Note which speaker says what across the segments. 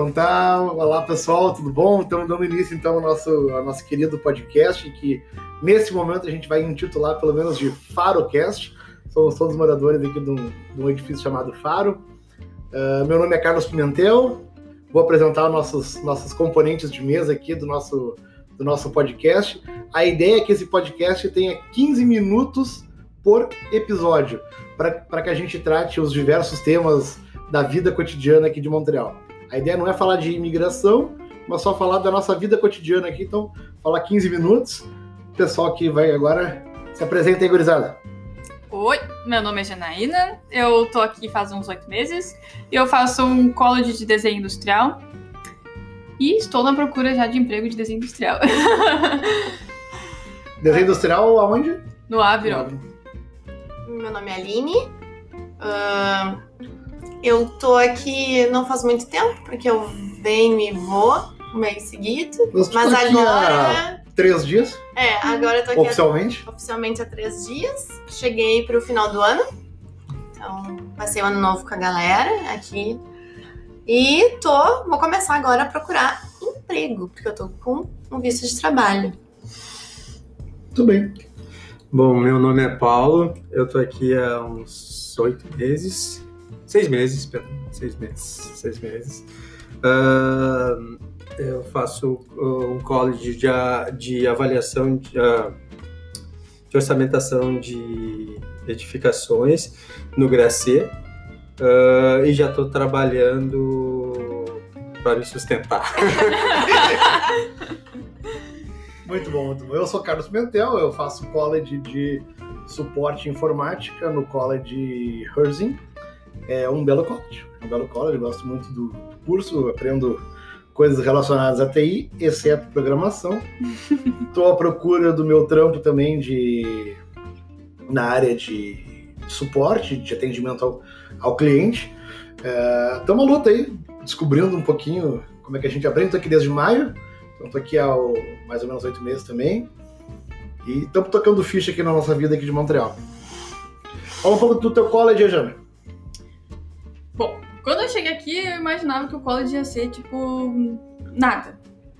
Speaker 1: Então tá, olá pessoal, tudo bom? Estamos dando início então ao nosso, ao nosso querido podcast, que nesse momento a gente vai intitular pelo menos de FaroCast. Somos todos moradores aqui de um, de um edifício chamado Faro. Uh, meu nome é Carlos Pimentel, vou apresentar os nossos, nossos componentes de mesa aqui do nosso, do nosso podcast. A ideia é que esse podcast tenha 15 minutos por episódio, para que a gente trate os diversos temas da vida cotidiana aqui de Montreal. A ideia não é falar de imigração, mas só falar da nossa vida cotidiana aqui. Então, falar 15 minutos. O pessoal que vai agora se apresenta aí, gurizada.
Speaker 2: Oi, meu nome é Janaína, eu tô aqui faz uns oito meses. Eu faço um college de desenho industrial e estou na procura já de emprego de desenho industrial.
Speaker 1: desenho industrial aonde?
Speaker 2: No Aviro.
Speaker 3: Meu nome é Aline. Uh, eu tô aqui não faz muito tempo, porque eu venho e vou mês seguido.
Speaker 1: Mas,
Speaker 3: mas
Speaker 1: agora. Três dias?
Speaker 3: É, agora eu tô aqui.
Speaker 1: Oficialmente?
Speaker 3: Há, oficialmente há três dias. Cheguei pro final do ano. Então, passei o ano novo com a galera aqui. E tô. Vou começar agora a procurar emprego, porque eu tô com um visto de trabalho.
Speaker 1: Tudo bem.
Speaker 4: Bom, meu nome é Paulo, eu tô aqui há uns oito meses seis meses, perdão, seis meses, seis meses. Uh, eu faço um college de, de avaliação de, uh, de, orçamentação de edificações no GRACE uh, e já estou trabalhando para me sustentar.
Speaker 1: muito bom, muito bom. Eu sou Carlos Pimentel, eu faço college de suporte informática no college Herzing é um belo college. Um belo college, gosto muito do curso, aprendo coisas relacionadas à TI, exceto programação. Estou à procura do meu trampo também de na área de suporte, de atendimento ao, ao cliente. Estamos é, à luta aí, descobrindo um pouquinho como é que a gente aprende. Estou aqui desde maio, então estou aqui há mais ou menos oito meses também. E estamos tocando ficha aqui na nossa vida aqui de Montreal. Fala um pouco do teu college, Jana.
Speaker 2: Quando eu cheguei aqui, eu imaginava que o college ia ser, tipo, nada.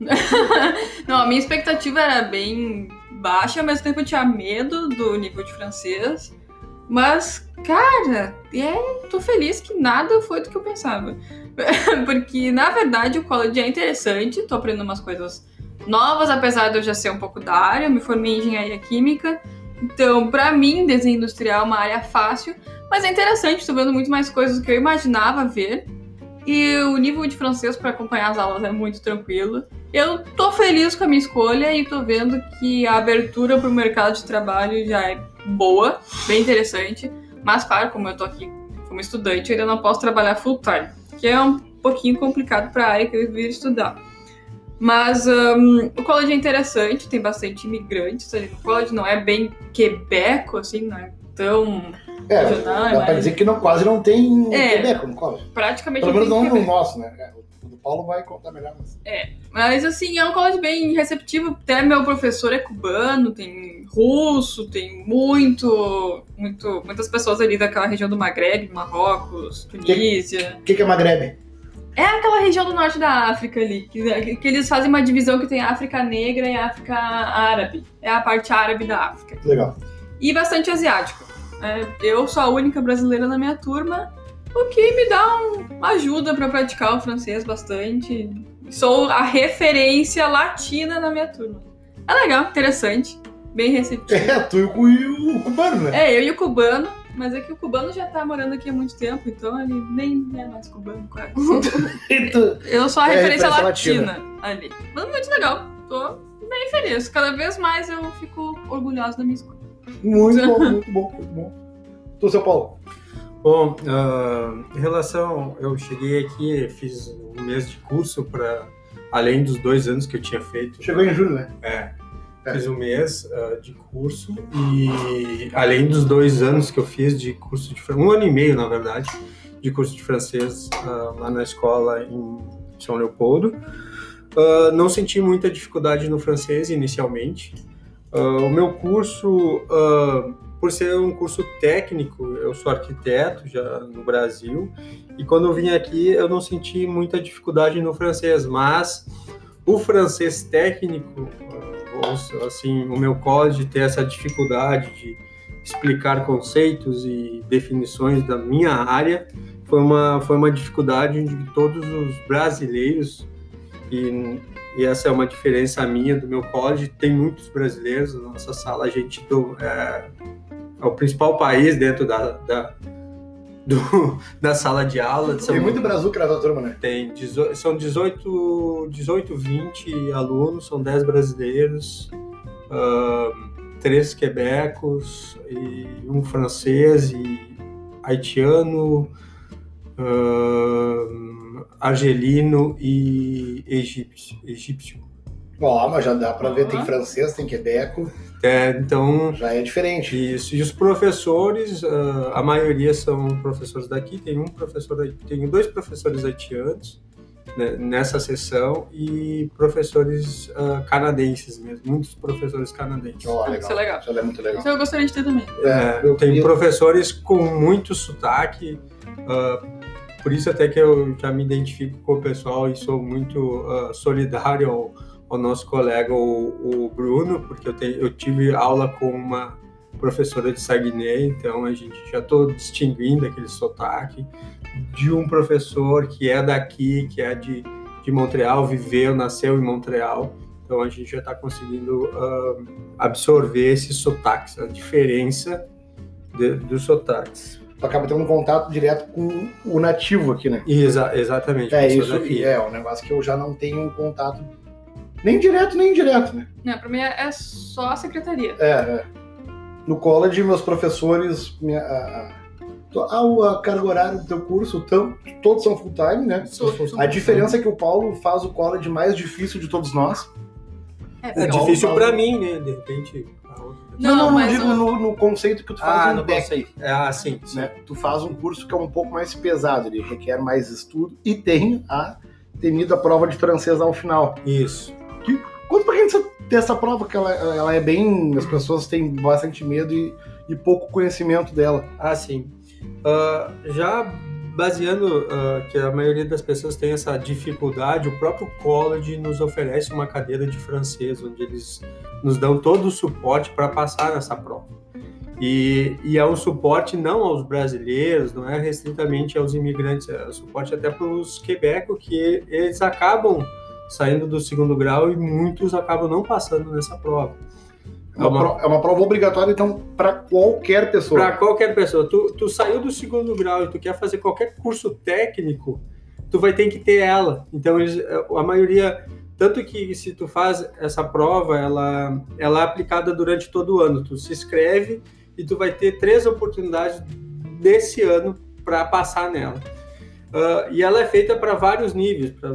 Speaker 2: não, a minha expectativa era bem baixa, ao mesmo tempo eu tinha medo do nível de francês. Mas, cara, é, tô feliz que nada foi do que eu pensava. Porque, na verdade, o college é interessante, tô aprendendo umas coisas novas, apesar de eu já ser um pouco da área, eu me formei em engenharia química. Então, para mim, desenho industrial é uma área fácil, mas é interessante, estou vendo muito mais coisas do que eu imaginava ver. E o nível de francês para acompanhar as aulas é muito tranquilo. Eu tô feliz com a minha escolha e tô vendo que a abertura para o mercado de trabalho já é boa, bem interessante. Mas, claro, como eu tô aqui como estudante, eu ainda não posso trabalhar full time, que é um pouquinho complicado para a área que eu vir estudar. Mas um, o college é interessante, tem bastante imigrantes. O college não é bem quebeco, assim, não é tão
Speaker 1: é, regional. Dá pra dizer que não, quase não tem é, Quebec no college.
Speaker 2: Praticamente
Speaker 1: Pelo menos não no nosso, né? É, o do Paulo vai contar melhor. Mas...
Speaker 2: É, mas assim, é um college bem receptivo. Até meu professor é cubano, tem russo, tem muito, muito, muitas pessoas ali daquela região do Maghreb, Marrocos, Tunísia.
Speaker 1: O que, que é Maghreb?
Speaker 2: É aquela região do norte da África ali, que, que, eles fazem uma divisão que tem África Negra e África Árabe. É a parte árabe da África.
Speaker 1: Legal.
Speaker 2: E bastante asiático. É, eu sou a única brasileira na minha turma, o que me dá um, uma ajuda para praticar o francês bastante. Sou a referência latina na minha turma. É legal, interessante, bem receptivo.
Speaker 1: É, tu e o, o cubano, né?
Speaker 2: É, eu e o cubano. Mas é que o cubano já tá morando aqui há muito tempo, então ele nem é mais cubano, quase. eu sou a é referência, a referência latina, latina, ali. Mas muito legal. Tô bem feliz. Cada vez mais eu fico orgulhosa da minha escolha.
Speaker 1: Muito bom, muito bom, muito bom. Tu, seu Paulo?
Speaker 4: Bom, uh, em relação, eu cheguei aqui, fiz um mês de curso para além dos dois anos que eu tinha feito.
Speaker 1: Chegou em julho, né?
Speaker 4: É. é. Fiz um mês uh, de curso e além dos dois anos que eu fiz de curso de um ano e meio, na verdade, de curso de francês uh, lá na escola em São Leopoldo, não senti muita dificuldade no francês inicialmente. Uh, o meu curso, uh, por ser um curso técnico, eu sou arquiteto já no Brasil, e quando eu vim aqui eu não senti muita dificuldade no francês, mas o francês técnico, ou assim, o meu college ter essa dificuldade de explicar conceitos e definições da minha área, foi uma, foi uma dificuldade de todos os brasileiros, e, e essa é uma diferença minha do meu college, tem muitos brasileiros na nossa sala, a gente do, é, é o principal país dentro da, da, do, da sala de aula.
Speaker 1: Tem muito brazuca na turma, né?
Speaker 4: Tem, são 18, 18, 20 alunos, são 10 brasileiros, uh, três quebecos, e um francês e haitiano, uh, argelino e egípcio. egípcio.
Speaker 1: Ó, mas já dá para ver, tem francês, tem quebeco.
Speaker 4: É, então.
Speaker 1: Já é diferente.
Speaker 4: Isso. E os professores, uh, a maioria são professores daqui, tem um professor, tem dois professores haitianos né, nessa sessão e professores uh, canadenses mesmo, muitos professores canadenses.
Speaker 1: Oh, legal.
Speaker 2: Isso é legal.
Speaker 1: Isso é muito legal.
Speaker 2: Isso eu gostaria de ter também.
Speaker 4: É, tem professores com muito sotaque. Uh, por isso até que eu já me identifico com o pessoal e sou muito solidário ao, o nosso colega, o, o Bruno, porque eu, eu tive aula com uma professora de Saguenay, então a gente já estou distinguindo aquele sotaque de um professor que é daqui, que é de, de Montreal, viveu, nasceu em Montreal, então a gente já está conseguindo uh, absorver esses sotaques, a diferença dos sotaques.
Speaker 1: Tu acaba tendo um contato direto com o nativo aqui, né?
Speaker 4: Exa exatamente.
Speaker 1: É, isso daqui. é um negócio que eu já não tenho um contato nem direto, nem indireto, né?
Speaker 2: Não, pra mim é só a secretaria.
Speaker 1: É, é. No college, meus professores. Minha, a, a, a carga horária do teu curso, tão, todos são full time, né? a diferença é que o Paulo faz o college mais difícil de todos nós.
Speaker 4: É, é difícil para mim, né? De repente.
Speaker 1: Não, não, não, não digo no, no, conceito que tu faz
Speaker 4: ah,
Speaker 1: no
Speaker 4: deck. É, ah, sim, sim.
Speaker 1: Né? Tu faz um curso que é um pouco mais pesado, ele requer mais estudo e tem a temida prova de francês ao final.
Speaker 4: Isso.
Speaker 1: Que, conta pra gente dessa prova, que ela, ela é bem. As pessoas têm bastante medo e, e pouco conhecimento dela.
Speaker 4: Ah, sim. Uh, já baseando uh, que a maioria das pessoas tem essa dificuldade, o próprio college nos oferece uma cadeira de francês, onde eles nos dão todo o suporte para passar nessa prova. E, e, é um suporte não aos brasileiros, não é restritamente aos imigrantes, é um suporte até para os quebecos, que eles acabam saindo do segundo grau e muitos acabam não passando nessa prova.
Speaker 1: É uma, é uma prova obrigatória, então, para qualquer pessoa.
Speaker 4: Para qualquer pessoa. Tu, tu saiu do segundo grau e tu quer fazer qualquer curso técnico, tu vai ter que ter ela. Então, eles, a maioria. Tanto que se tu faz essa prova, ela, ela é aplicada durante todo o ano. Tu se inscreve e tu vai ter três oportunidades desse ano para passar nela. Uh, e ela é feita para vários níveis, pra,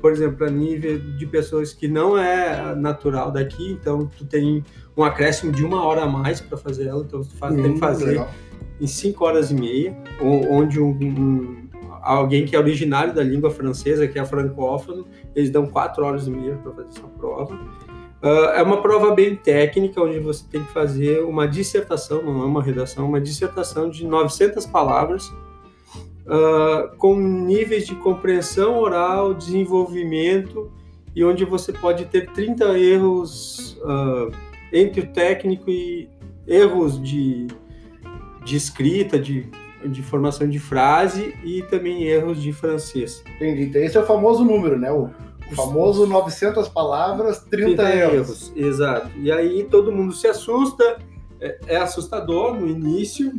Speaker 4: por exemplo, a nível de pessoas que não é natural daqui, então tu tem um acréscimo de uma hora a mais para fazer ela, então tu faz, hum, tem que fazer legal. em cinco horas e meia, onde um, um, alguém que é originário da língua francesa, que é francófono, eles dão quatro horas e meia para fazer essa prova. Uh, é uma prova bem técnica, onde você tem que fazer uma dissertação, não é uma redação, uma dissertação de 900 palavras, uh, com níveis de compreensão oral, desenvolvimento, e onde você pode ter 30 erros uh, entre o técnico e erros de, de escrita, de, de formação de frase e também erros de francês.
Speaker 1: Entendi. Então, esse é o famoso número, né? O, o famoso 900 palavras, 30, 30 erros. erros.
Speaker 4: Exato. E aí todo mundo se assusta, é, é assustador no início,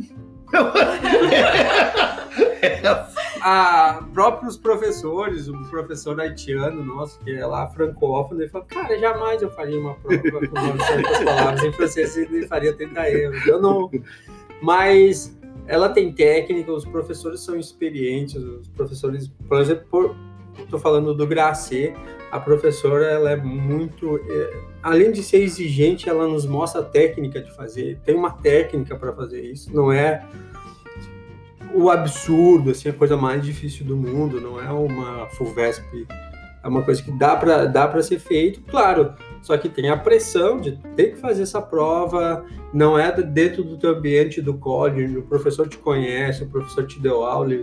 Speaker 4: a próprios professores, o professor haitiano nosso, que é lá francófono, ele falou, cara, jamais eu faria uma prova com 900 palavras em francês e faria 30 erros. Eu não... Mas ela tem técnica, os professores são experientes, os professores, por exemplo, por, tô falando do Gracê, a professora ela é muito, é, além de ser exigente, ela nos mostra a técnica de fazer. Tem uma técnica para fazer isso. Não é o absurdo, assim, a coisa mais difícil do mundo. Não é uma Fulvesp É uma coisa que dá para dá ser feito, claro. Só que tem a pressão de ter que fazer essa prova, não é dentro do teu ambiente do código, o professor te conhece, o professor te deu aula,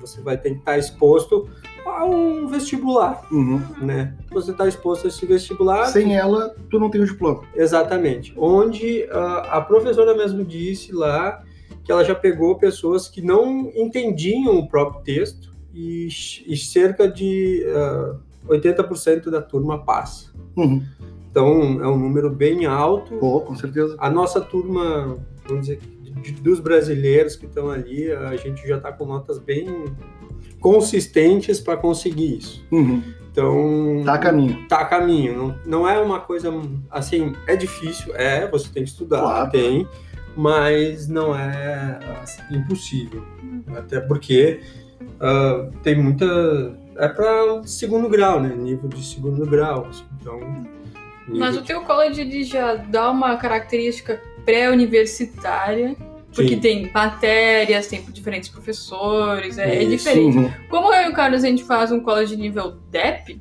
Speaker 4: você vai ter que estar exposto a um vestibular,
Speaker 1: Uhum.
Speaker 4: né? Você está exposto a esse vestibular.
Speaker 1: Sem ela, tu não tem o diploma.
Speaker 4: Exatamente. Onde ah, a professora mesmo disse lá que ela já pegou pessoas que não entendiam o próprio texto e, e cerca de ah, 80% da turma passa.
Speaker 1: Uhum.
Speaker 4: Então é um número bem alto.
Speaker 1: Pô, com certeza.
Speaker 4: A nossa turma, vamos dizer, dos brasileiros que estão ali, a gente já está com notas bem consistentes para conseguir isso.
Speaker 1: Uhum.
Speaker 4: Então
Speaker 1: Tá a caminho.
Speaker 4: tá a caminho. Não, não é uma coisa assim, é difícil, é, você tem que estudar,
Speaker 1: Claro.
Speaker 4: tem, mas não é assim, impossível. Até porque ah, tem muita. É para segundo grau, né? Nível de segundo grau. assim, Então.
Speaker 2: Mas o
Speaker 4: de-
Speaker 2: teu college ele já dá uma característica pré-universitária, porque
Speaker 4: Sim.
Speaker 2: tem matérias, tem diferentes professores, é, é diferente.
Speaker 1: Uhum.
Speaker 2: Como eu e o Carlos a gente faz um college nível DEP,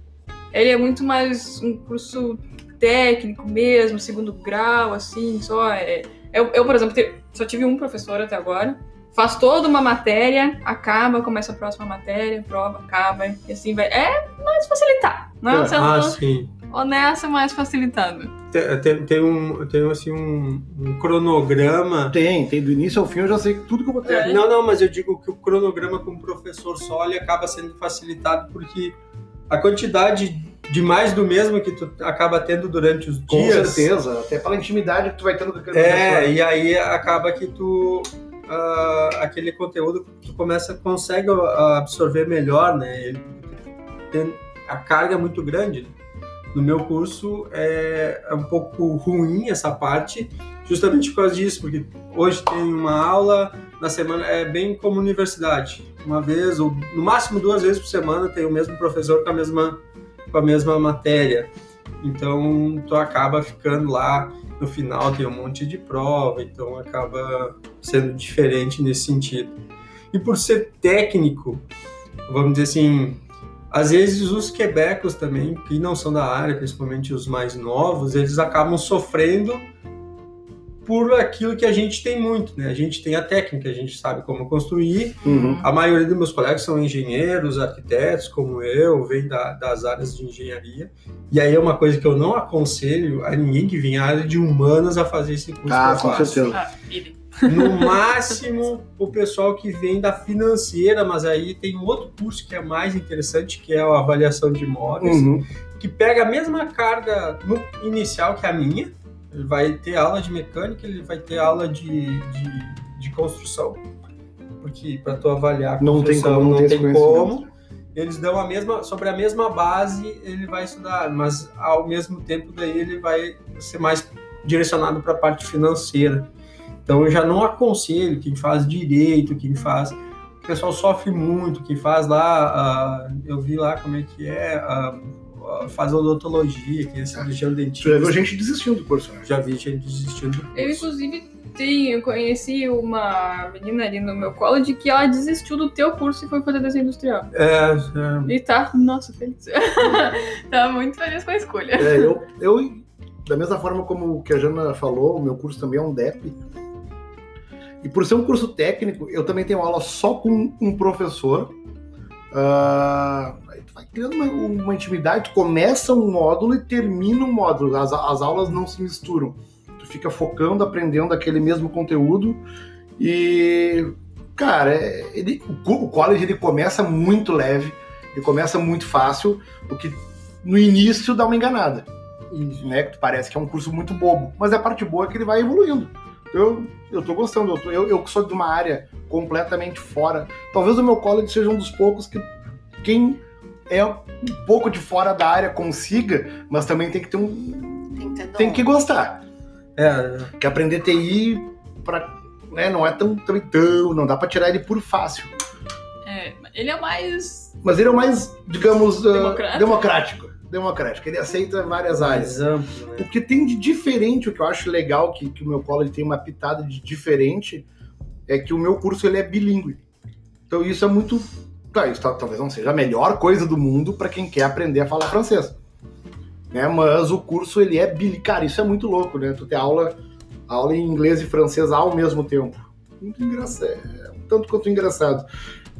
Speaker 2: ele é muito mais um curso técnico mesmo, segundo grau, assim, só. É, eu, eu, por exemplo, te- só tive um professor até agora. Faz toda uma matéria, acaba, começa a próxima matéria, prova, acaba, e assim vai. É mais facilitar, não é? Sendo
Speaker 4: Ah, sim.
Speaker 2: honesto, mais facilitado.
Speaker 4: Tem, tem, tem um, tem assim, um, um cronograma.
Speaker 1: Tem, tem do início ao fim, eu já sei tudo que eu vou ter.
Speaker 2: É.
Speaker 4: Não, não, mas eu digo que o cronograma com o professor só ele acaba sendo facilitado porque a quantidade de mais do mesmo que tu acaba tendo durante os
Speaker 1: Com
Speaker 4: dias.
Speaker 1: certeza. Até pela intimidade que tu vai tendo com aquele
Speaker 4: É, e aí acaba que tu ah, aquele conteúdo tu começa consegue ah, absorver melhor, né? Ele tem a carga é muito grande. No meu curso é, é um pouco ruim essa parte, justamente por causa disso, porque hoje tem uma aula na semana, é bem como universidade. Uma vez, ou no máximo duas vezes por semana, tem o mesmo professor com a mesma, com a mesma matéria. Então, tu acaba ficando lá, no final tem um monte de prova, então acaba sendo diferente nesse sentido. E por ser técnico, vamos dizer assim, às vezes os quebecos também, que não são da área, principalmente os mais novos, eles acabam sofrendo por aquilo que a gente tem muito, né? A gente tem a técnica, a gente sabe como construir.
Speaker 1: Uhum.
Speaker 4: A maioria dos meus colegas são engenheiros, arquitetos, como eu, vem da- das áreas de engenharia. E aí é uma coisa que eu não aconselho a ninguém que vem à área de humanas a fazer esse curso
Speaker 1: Ah, com certeza.
Speaker 2: Ah.
Speaker 4: No máximo, o pessoal que vem da financeira, mas aí tem um outro curso que é mais interessante, que é a avaliação de imóveis,
Speaker 1: Uhum.
Speaker 4: que pega a mesma carga no inicial que a minha. Ele vai ter aula de mecânica, ele vai ter aula de, de, de construção. Porque para tu avaliar a
Speaker 1: Não tem como, não, tem esse
Speaker 4: tem como. Eles dão a mesma, sobre a mesma base, ele vai estudar, mas ao mesmo tempo daí ele vai ser mais direcionado para a parte financeira. Então eu já não aconselho quem faz direito, quem faz. O pessoal sofre muito, quem faz lá, ah, eu vi lá como é que é, ah, ah, faz odontologia, quem é cirurgião
Speaker 1: Tu já viu
Speaker 4: dentista.
Speaker 1: gente desistindo do curso, né?
Speaker 4: Já vi gente desistindo do curso.
Speaker 2: Eu, inclusive, tem, eu conheci uma menina ali no meu college que ela desistiu do teu curso e foi fazer desenho industrial.
Speaker 4: É, é,
Speaker 2: E tá, nossa, feliz. tá muito feliz com a escolha.
Speaker 1: É, eu, eu, da mesma forma como o que a Jana falou, o meu curso também é um DEP. E por ser um curso técnico, eu também tenho aula só com um professor. Ah, aí tu vai criando uma, uma intimidade, tu começa um módulo e termina um módulo. As, as aulas não se misturam. Tu fica focando, aprendendo aquele mesmo conteúdo. E, cara, é- ele, o co- o college ele começa muito leve, ele começa muito fácil, o que no início dá uma enganada
Speaker 4: isso.
Speaker 1: né? Que parece que é um curso muito bobo. Mas a parte boa é que ele vai evoluindo. Eu, eu tô gostando. Eu, tô- eu, eu que sou de uma área completamente fora. Talvez o meu college seja um dos poucos que quem é um pouco de fora da área consiga, mas também tem que ter um.
Speaker 3: Tem que.
Speaker 1: Tem que gostar.
Speaker 4: É,
Speaker 1: Que aprender TI pra, né, não é tão, tão, tão. Não dá pra tirar ele por fácil.
Speaker 2: É, ele é mais.
Speaker 1: Mas ele é o mais, digamos, ah,
Speaker 2: Democrático.
Speaker 1: democrático. Democrático. Ele aceita várias áreas.
Speaker 4: amplo, né?
Speaker 1: O que tem de diferente, o que eu acho legal, que, que o meu college tem uma pitada de diferente, é que o meu curso ele é bilíngue. Então isso é muito. Tá, isso talvez não seja a melhor coisa do mundo para quem quer aprender a falar francês. Né? Mas o curso ele é bili... Cara, isso é muito louco, né? Tu ter aula, aula em inglês e francês ao mesmo tempo. Muito engraçado. É um tanto quanto engraçado.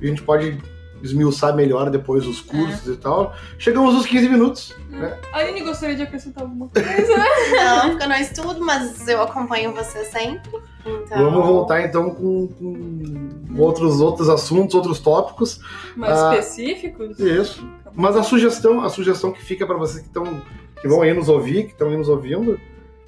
Speaker 1: A gente pode esmiuçar melhor depois os cursos e tal. Chegamos aos 15 minutos. Né?
Speaker 2: A Aline gostaria de acrescentar alguma coisa?
Speaker 3: Não, porque eu não estudo, mas eu acompanho você sempre. Então...
Speaker 1: Vamos voltar então com, com outros, outros assuntos, outros tópicos.
Speaker 2: Mais
Speaker 1: Ah,
Speaker 2: específicos?
Speaker 1: Isso. Mas a sugestão, a sugestão que fica para vocês que estão que vão aí nos ouvir, que estão aí nos ouvindo,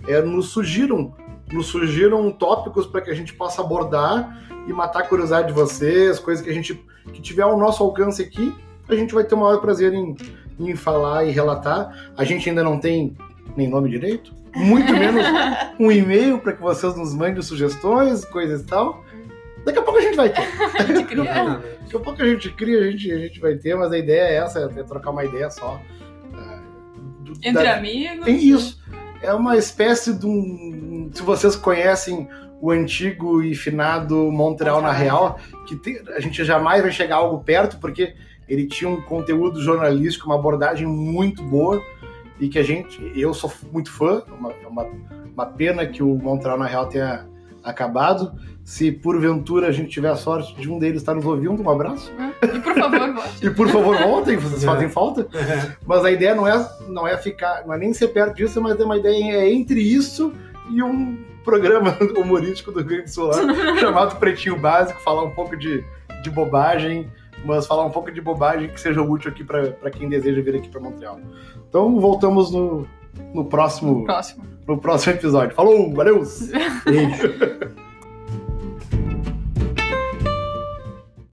Speaker 1: é nos sugiram, nos sugiram tópicos para que a gente possa abordar e matar a curiosidade de vocês, coisas que a gente que tiver ao nosso alcance aqui, a gente vai ter o maior prazer em, em falar e relatar. A gente ainda não tem nem nome direito, muito menos um e-mail para que vocês nos mandem sugestões, coisas e tal. Daqui a pouco a gente vai ter.
Speaker 2: De criar.
Speaker 1: Daqui a pouco a gente cria, a gente, a gente vai ter, mas a ideia é essa, é trocar uma ideia só. ah,
Speaker 2: Entre
Speaker 1: da-
Speaker 2: amigos.
Speaker 1: Tem isso. É uma espécie de um. Se vocês conhecem o antigo e finado Montreal na Real, que tem- a gente jamais vai chegar a algo perto, porque ele tinha um conteúdo jornalístico, uma abordagem muito boa, e que a gente. Eu sou muito fã, é uma, é uma, uma pena que o Montreal na Real tenha acabado. Se porventura a gente tiver a sorte de um deles estar nos ouvindo, um abraço.
Speaker 2: E por favor, vote.
Speaker 1: E por favor, voltem, vocês
Speaker 4: É.
Speaker 1: fazem falta. Mas a ideia não é, não é ficar, não é nem ser perto disso, mas é uma ideia é entre isso e um programa humorístico do Rio Grande do Sul lá, chamado Pretinho Básico, falar um pouco de, de bobagem, mas falar um pouco de bobagem que seja útil aqui para quem deseja vir aqui para Montreal. Então voltamos no, no próximo
Speaker 2: Próximo.
Speaker 1: no próximo episódio. Falou, valeu!
Speaker 4: Beijo.